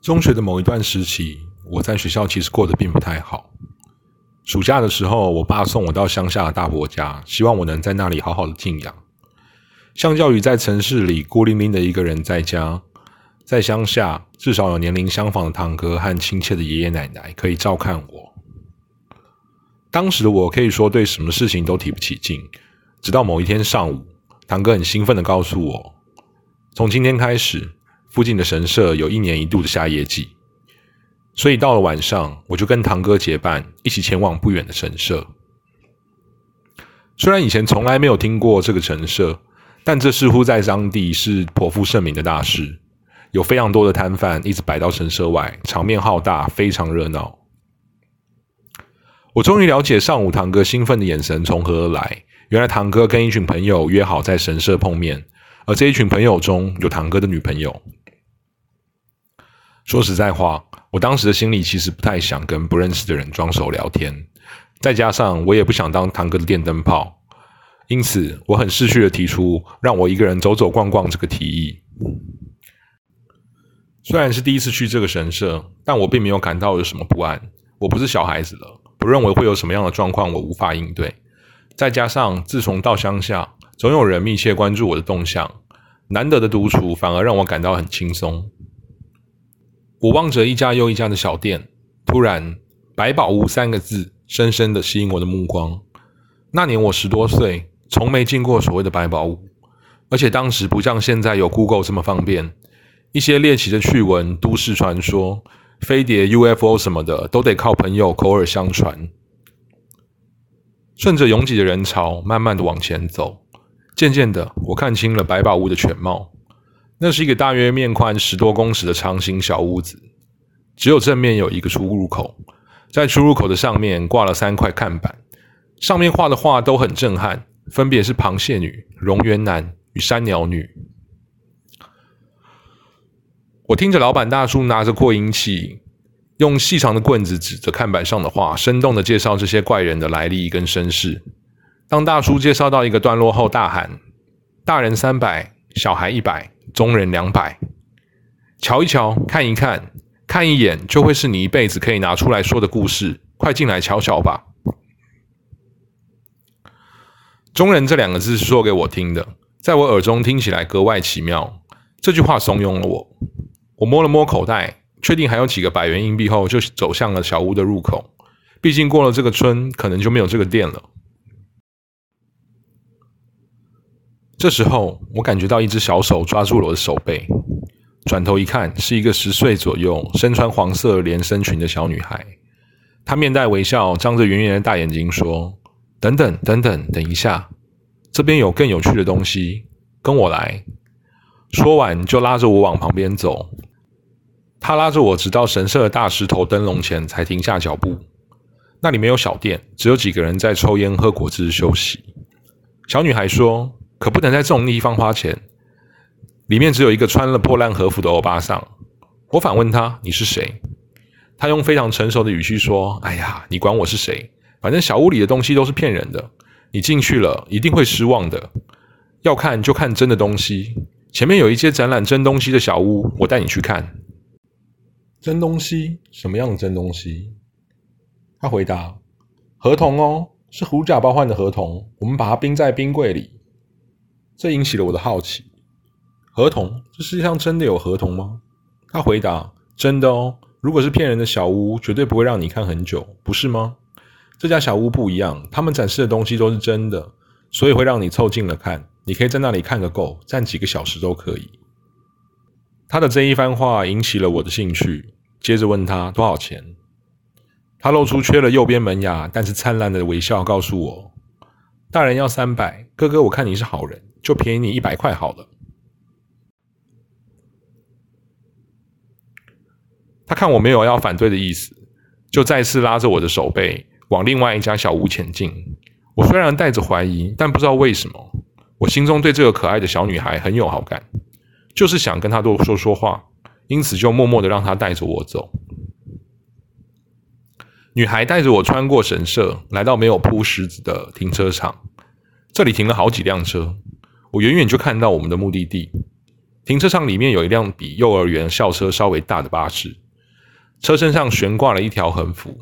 中学的某一段时期，我在学校其实过得并不太好。暑假的时候，我爸送我到乡下的大伯家，希望我能在那里好好的静养。相较于在城市里孤零零的一个人在家，在乡下至少有年龄相仿的堂哥和亲切的爷爷奶奶可以照看我。当时的我可以说对什么事情都提不起劲，直到某一天上午，堂哥很兴奋的告诉我，从今天开始。附近的神社有一年一度的夏夜祭，所以到了晚上，我就跟堂哥结伴一起前往不远的神社。虽然以前从来没有听过这个神社，但这似乎在当地是颇负盛名的大事，有非常多的摊贩一直摆到神社外，场面浩大，非常热闹。我终于了解上午堂哥兴奋的眼神从何而来，原来堂哥跟一群朋友约好在神社碰面。而这一群朋友中有堂哥的女朋友。说实在话，我当时的心里其实不太想跟不认识的人装熟聊天，再加上我也不想当堂哥的电灯泡，因此我很识趣的提出让我一个人走走逛逛这个提议。虽然是第一次去这个神社，但我并没有感到有什么不安。我不是小孩子了，不认为会有什么样的状况我无法应对。再加上自从到乡下。总有人密切关注我的动向，难得的独处反而让我感到很轻松。我望着一家又一家的小店，突然“百宝屋”三个字深深的吸引我的目光。那年我十多岁，从没进过所谓的百宝屋，而且当时不像现在有 Google 这么方便，一些猎奇的趣闻、都市传说、飞碟、UFO 什么的，都得靠朋友口耳相传。顺着拥挤的人潮，慢慢的往前走。渐渐的，我看清了百宝屋的全貌。那是一个大约面宽十多公尺的长形小屋子，只有正面有一个出入口，在出入口的上面挂了三块看板，上面画的画都很震撼，分别是螃蟹女、蝾螈男与山鸟女。我听着老板大叔拿着扩音器，用细长的棍子指着看板上的画，生动的介绍这些怪人的来历跟身世。当大叔介绍到一个段落后，大喊：“大人三百，小孩一百，中人两百。瞧一瞧，看一看，看一眼，就会是你一辈子可以拿出来说的故事。快进来瞧瞧吧！”中人这两个字是说给我听的，在我耳中听起来格外奇妙。这句话怂恿了我。我摸了摸口袋，确定还有几个百元硬币后，就走向了小屋的入口。毕竟过了这个村，可能就没有这个店了。这时候，我感觉到一只小手抓住了我的手背，转头一看，是一个十岁左右、身穿黄色连身裙的小女孩。她面带微笑，张着圆圆的大眼睛，说：“等等，等等，等一下，这边有更有趣的东西，跟我来。”说完，就拉着我往旁边走。她拉着我，直到神社的大石头灯笼前，才停下脚步。那里没有小店，只有几个人在抽烟、喝果汁、休息。小女孩说。可不能在这种地方花钱。里面只有一个穿了破烂和服的欧巴桑。我反问他：“你是谁？”他用非常成熟的语气说：“哎呀，你管我是谁？反正小屋里的东西都是骗人的。你进去了一定会失望的。要看就看真的东西。前面有一间展览真东西的小屋，我带你去看。真东西？什么样的真东西？”他回答：“合同哦，是狐假包换的合同。我们把它冰在冰柜里。”这引起了我的好奇。合同？这世界上真的有合同吗？他回答：“真的哦。如果是骗人的小屋，绝对不会让你看很久，不是吗？这家小屋不一样，他们展示的东西都是真的，所以会让你凑近了看。你可以在那里看个够，站几个小时都可以。”他的这一番话引起了我的兴趣，接着问他多少钱。他露出缺了右边门牙，但是灿烂的微笑，告诉我：“大人要三百，哥哥，我看你是好人。”就便宜你一百块好了。他看我没有要反对的意思，就再次拉着我的手背往另外一家小屋前进。我虽然带着怀疑，但不知道为什么，我心中对这个可爱的小女孩很有好感，就是想跟她多说说话，因此就默默的让她带着我走。女孩带着我穿过神社，来到没有铺石子的停车场，这里停了好几辆车。我远远就看到我们的目的地，停车场里面有一辆比幼儿园校车稍微大的巴士，车身上悬挂了一条横幅，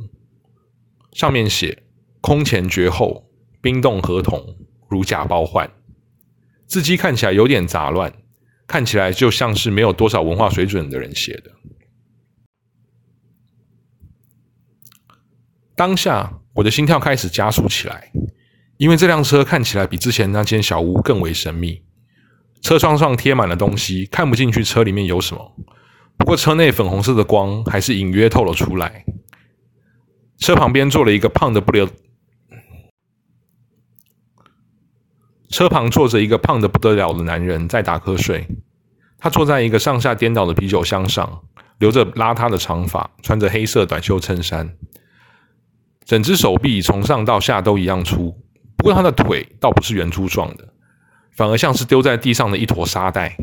上面写“空前绝后，冰冻合同，如假包换”。字迹看起来有点杂乱，看起来就像是没有多少文化水准的人写的。当下，我的心跳开始加速起来，因为这辆车看起来比之前那间小屋更为神秘。车窗上贴满了东西，看不进去车里面有什么。不过车内粉红色的光还是隐约透了出来。车旁边坐了一个胖的不得，车旁坐着一个胖的不得了的男人在打瞌睡。他坐在一个上下颠倒的啤酒箱上，留着邋遢的长发，穿着黑色短袖衬衫，整只手臂从上到下都一样粗。不过他的腿倒不是圆珠状的。反而像是丢在地上的一坨沙袋，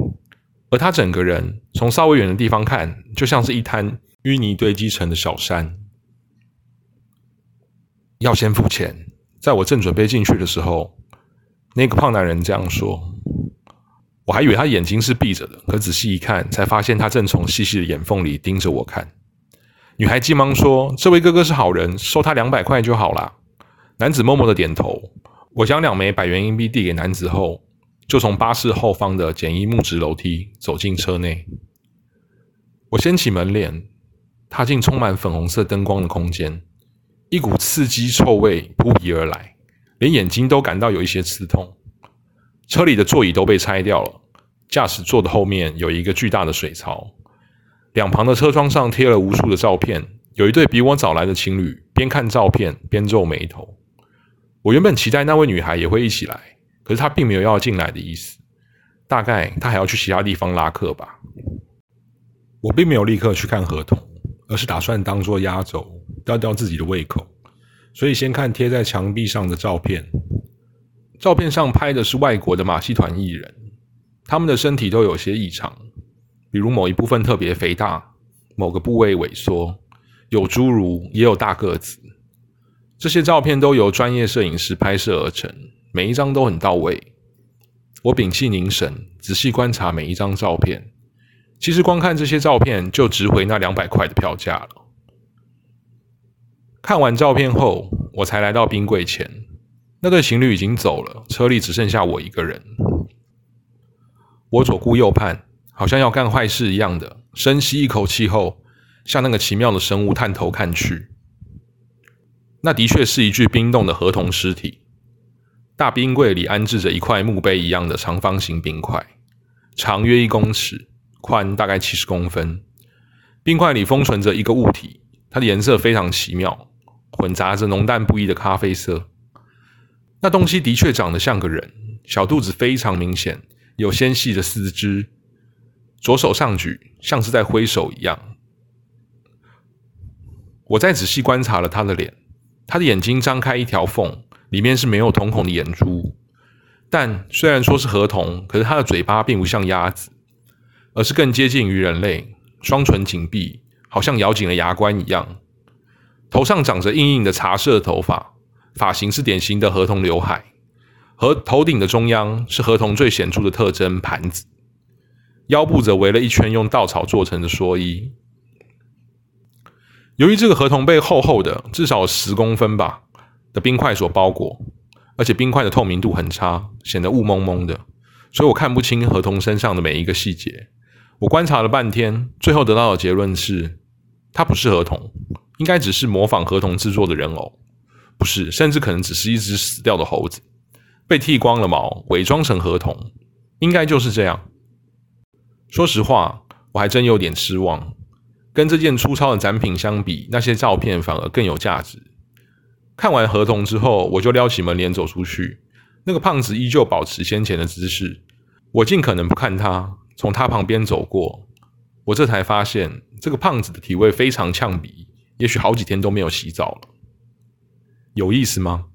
而他整个人从稍微远的地方看，就像是一滩淤泥堆积成的小山。要先付钱，在我正准备进去的时候，那个胖男人这样说。我还以为他眼睛是闭着的，可仔细一看，才发现他正从细细的眼缝里盯着我看。女孩急忙说：“这位哥哥是好人，收他两百块就好了。”男子默默的点头。我将两枚百元硬币递给男子后。就从巴士后方的简易木质楼梯走进车内，我掀起门帘，踏进充满粉红色灯光的空间，一股刺激臭味扑鼻而来，连眼睛都感到有一些刺痛。车里的座椅都被拆掉了，驾驶座的后面有一个巨大的水槽，两旁的车窗上贴了无数的照片，有一对比我早来的情侣边看照片边皱眉头。我原本期待那位女孩也会一起来。可是她并没有要进来的意思，大概她还要去其他地方拉客吧。我并没有立刻去看合同，而是打算当做压轴，吊吊自己的胃口。所以先看贴在墙壁上的照片。照片上拍的是外国的马戏团艺人，他们的身体都有些异常，比如某一部分特别肥大，某个部位萎缩，有侏儒也有大个子。这些照片都由专业摄影师拍摄而成。每一张都很到位，我屏气凝神，仔细观察每一张照片。其实光看这些照片就值回那两百块的票价了。看完照片后，我才来到冰柜前。那对情侣已经走了，车里只剩下我一个人。我左顾右盼，好像要干坏事一样的，深吸一口气后，向那个奇妙的生物探头看去。那的确是一具冰冻的合同尸体。大冰柜里安置着一块墓碑一样的长方形冰块，长约一公尺，宽大概七十公分。冰块里封存着一个物体，它的颜色非常奇妙，混杂着浓淡不一的咖啡色。那东西的确长得像个人，小肚子非常明显，有纤细的四肢，左手上举，像是在挥手一样。我再仔细观察了他的脸，他的眼睛张开一条缝。里面是没有瞳孔的眼珠，但虽然说是河童，可是它的嘴巴并不像鸭子，而是更接近于人类，双唇紧闭，好像咬紧了牙关一样。头上长着硬硬的茶色头发，发型是典型的河童刘海，和头顶的中央是河童最显著的特征盘子，腰部则围了一圈用稻草做成的蓑衣。由于这个河童被厚厚的，至少十公分吧。的冰块所包裹，而且冰块的透明度很差，显得雾蒙蒙的，所以我看不清河童身上的每一个细节。我观察了半天，最后得到的结论是，它不是河童，应该只是模仿河童制作的人偶，不是，甚至可能只是一只死掉的猴子，被剃光了毛，伪装成河童，应该就是这样。说实话，我还真有点失望，跟这件粗糙的展品相比，那些照片反而更有价值。看完合同之后，我就撩起门帘走出去。那个胖子依旧保持先前的姿势，我尽可能不看他，从他旁边走过。我这才发现，这个胖子的体味非常呛鼻，也许好几天都没有洗澡了。有意思吗？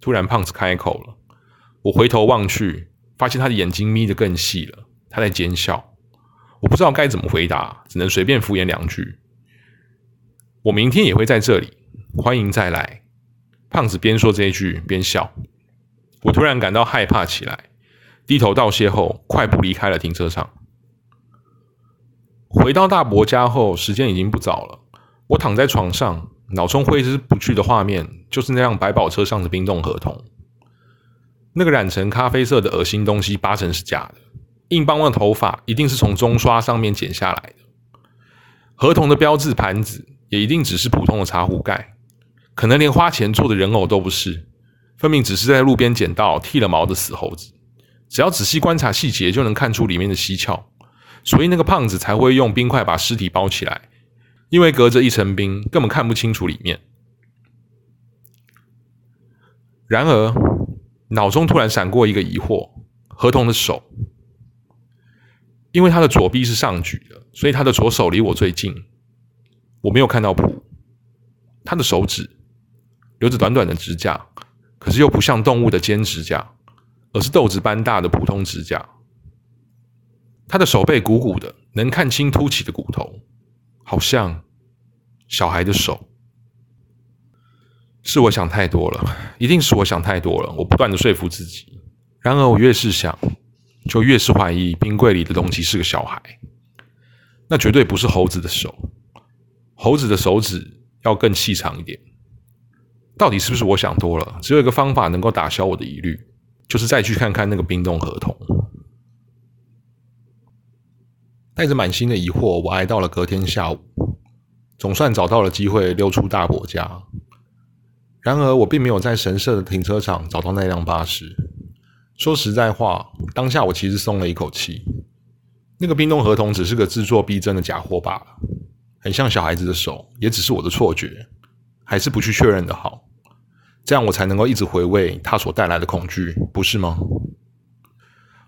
突然，胖子开口了。我回头望去，发现他的眼睛眯得更细了，他在奸笑。我不知道该怎么回答，只能随便敷衍两句。我明天也会在这里，欢迎再来。胖子边说这一句边笑，我突然感到害怕起来，低头道谢后，快步离开了停车场。回到大伯家后，时间已经不早了。我躺在床上，脑中挥之不去的画面就是那辆百宝车上的冰冻合同。那个染成咖啡色的恶心东西，八成是假的。硬邦邦的头发一定是从中刷上面剪下来的。合同的标志盘子也一定只是普通的茶壶盖，可能连花钱做的人偶都不是，分明只是在路边捡到剃了毛的死猴子。只要仔细观察细节，就能看出里面的蹊跷。所以那个胖子才会用冰块把尸体包起来，因为隔着一层冰，根本看不清楚里面。然而，脑中突然闪过一个疑惑：合同的手，因为他的左臂是上举的，所以他的左手离我最近。我没有看到谱，他的手指留着短短的指甲，可是又不像动物的尖指甲，而是豆子般大的普通指甲。他的手背鼓鼓的，能看清凸起的骨头，好像小孩的手。是我想太多了，一定是我想太多了。我不断的说服自己，然而我越是想，就越是怀疑冰柜里的东西是个小孩。那绝对不是猴子的手，猴子的手指要更细长一点。到底是不是我想多了？只有一个方法能够打消我的疑虑，就是再去看看那个冰冻合同。带着满心的疑惑，我挨到了隔天下午，总算找到了机会溜出大伯家。然而，我并没有在神社的停车场找到那辆巴士。说实在话，当下我其实松了一口气。那个冰冻合同只是个自作逼真的假货罢了，很像小孩子的手，也只是我的错觉。还是不去确认的好，这样我才能够一直回味它所带来的恐惧，不是吗？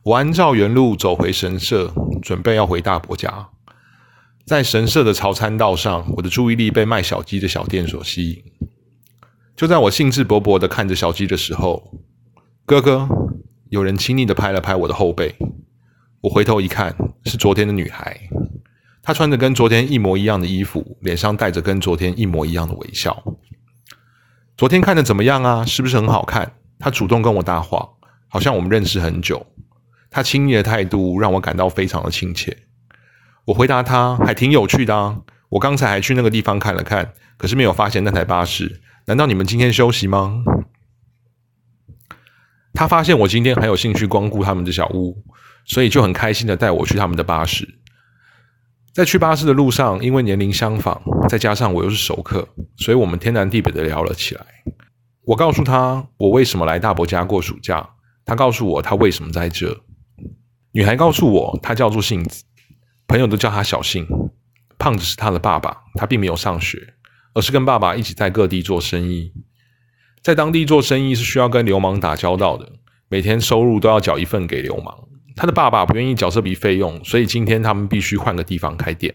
我按照原路走回神社。准备要回大伯家，在神社的朝餐道上，我的注意力被卖小鸡的小店所吸引。就在我兴致勃勃的看着小鸡的时候，哥哥，有人亲昵的拍了拍我的后背。我回头一看，是昨天的女孩，她穿着跟昨天一模一样的衣服，脸上带着跟昨天一模一样的微笑。昨天看的怎么样啊？是不是很好看？她主动跟我搭话，好像我们认识很久。她亲昵的态度让我感到非常的亲切。我回答她还挺有趣的啊，我刚才还去那个地方看了看，可是没有发现那台巴士。难道你们今天休息吗？他发现我今天很有兴趣光顾他们的小屋，所以就很开心的带我去他们的巴士。在去巴士的路上，因为年龄相仿，再加上我又是熟客，所以我们天南地北的聊了起来。我告诉他我为什么来大伯家过暑假，他告诉我他为什么在这。女孩告诉我，她叫做杏子，朋友都叫她小杏。胖子是她的爸爸，她并没有上学，而是跟爸爸一起在各地做生意。在当地做生意是需要跟流氓打交道的，每天收入都要缴一份给流氓。他的爸爸不愿意缴这笔费用，所以今天他们必须换个地方开店。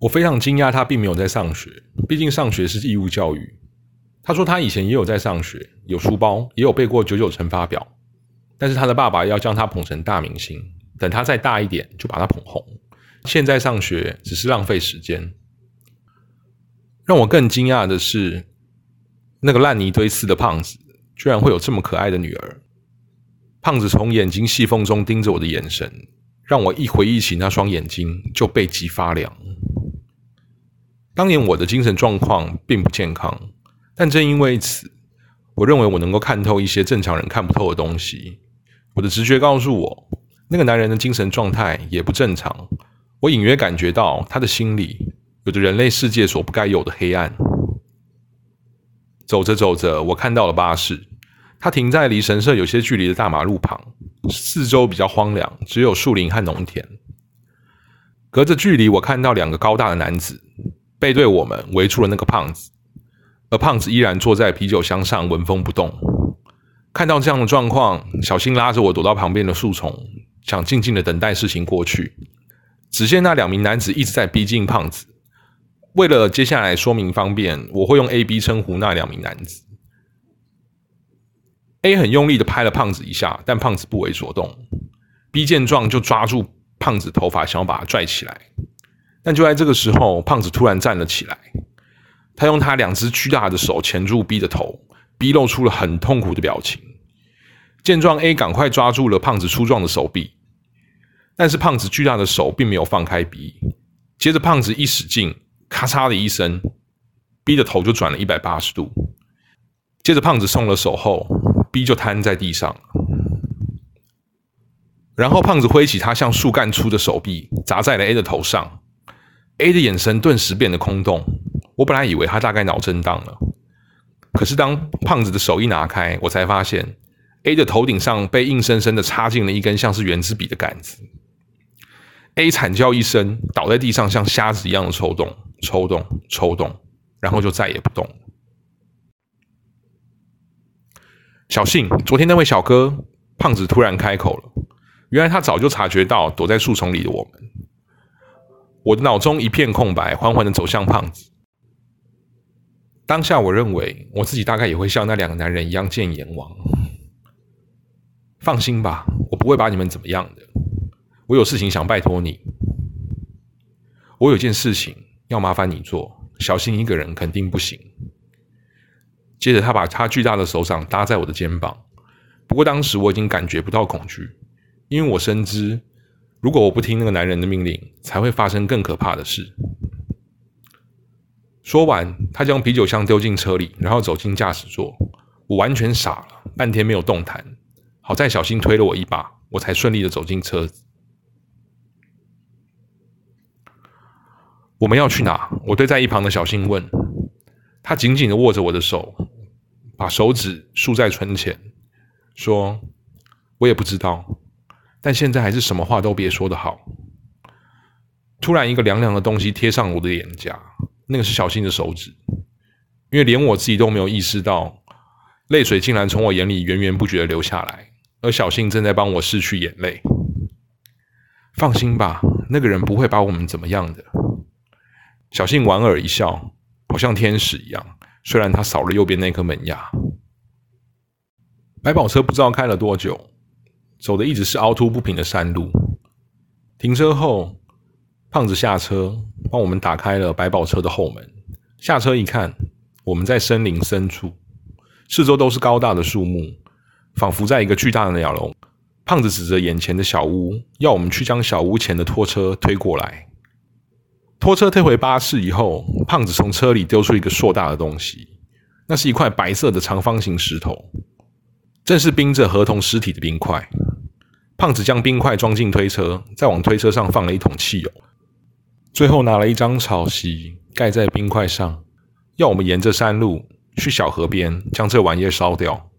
我非常惊讶，他并没有在上学，毕竟上学是义务教育。他说他以前也有在上学，有书包，也有背过九九乘法表。但是他的爸爸要将他捧成大明星，等他再大一点就把他捧红。现在上学只是浪费时间。让我更惊讶的是，那个烂泥堆似的胖子，居然会有这么可爱的女儿。胖子从眼睛细缝中盯着我的眼神，让我一回忆起那双眼睛就背脊发凉。当年我的精神状况并不健康，但正因为此，我认为我能够看透一些正常人看不透的东西。我的直觉告诉我，那个男人的精神状态也不正常。我隐约感觉到他的心里有着人类世界所不该有的黑暗。走着走着，我看到了巴士，它停在离神社有些距离的大马路旁，四周比较荒凉，只有树林和农田。隔着距离，我看到两个高大的男子背对我们，围住了那个胖子，而胖子依然坐在啤酒箱上，纹风不动。看到这样的状况，小新拉着我躲到旁边的树丛，想静静的等待事情过去。只见那两名男子一直在逼近胖子。为了接下来说明方便，我会用 A、B 称呼那两名男子。A 很用力的拍了胖子一下，但胖子不为所动。B 见状就抓住胖子头发，想要把他拽起来。但就在这个时候，胖子突然站了起来，他用他两只巨大的手钳住 B 的头。B 露出了很痛苦的表情，见状，A 赶快抓住了胖子粗壮的手臂。但是胖子巨大的手并没有放开 B，接着胖子一使劲，咔嚓的一声，B 的头就转了一百八十度。接着胖子松了手后，B 就瘫在地上。然后胖子挥起他像树干粗的手臂，砸在了 A 的头上。A 的眼神顿时变得空洞。我本来以为他大概脑震荡了，可是当胖子的手一拿开，我才发现 A 的头顶上被硬生生的插进了一根像是圆珠笔的杆子。A 惨叫一声，倒在地上，像瞎子一样的抽动、抽动、抽动，然后就再也不动。小信，昨天那位小哥，胖子突然开口了。原来他早就察觉到躲在树丛里的我们。我的脑中一片空白，缓缓的走向胖子。当下，我认为我自己大概也会像那两个男人一样见阎王。放心吧，我不会把你们怎么样的。我有事情想拜托你。我有件事情要麻烦你做，小心一个人肯定不行。接着，他把他巨大的手掌搭在我的肩膀。不过当时我已经感觉不到恐惧。因为我深知，如果我不听那个男人的命令，才会发生更可怕的事。说完，他将啤酒箱丢进车里，然后走进驾驶座。我完全傻了，半天没有动弹。好在小新推了我一把，我才顺利的走进车子。我们要去哪？我对在一旁的小新问。他紧紧的握着我的手，把手指竖在唇前，说：“我也不知道。”但现在还是什么话都别说的好。突然，一个凉凉的东西贴上我的脸颊，那个是小新的手指。因为连我自己都没有意识到，泪水竟然从我眼里源源不绝的流下来，而小新正在帮我拭去眼泪。放心吧，那个人不会把我们怎么样的。小信莞尔一笑，好像天使一样。虽然他少了右边那颗门牙。百宝车不知道开了多久。走的一直是凹凸不平的山路。停车后，胖子下车帮我们打开了百宝车的后门。下车一看，我们在森林深处，四周都是高大的树木，仿佛在一个巨大的鸟笼。胖子指着眼前的小屋，要我们去将小屋前的拖车推过来。拖车推回巴士以后，胖子从车里丢出一个硕大的东西，那是一块白色的长方形石头。正是冰着合同尸体的冰块。胖子将冰块装进推车，再往推车上放了一桶汽油，最后拿了一张草席盖在冰块上，要我们沿着山路去小河边将这玩意烧掉。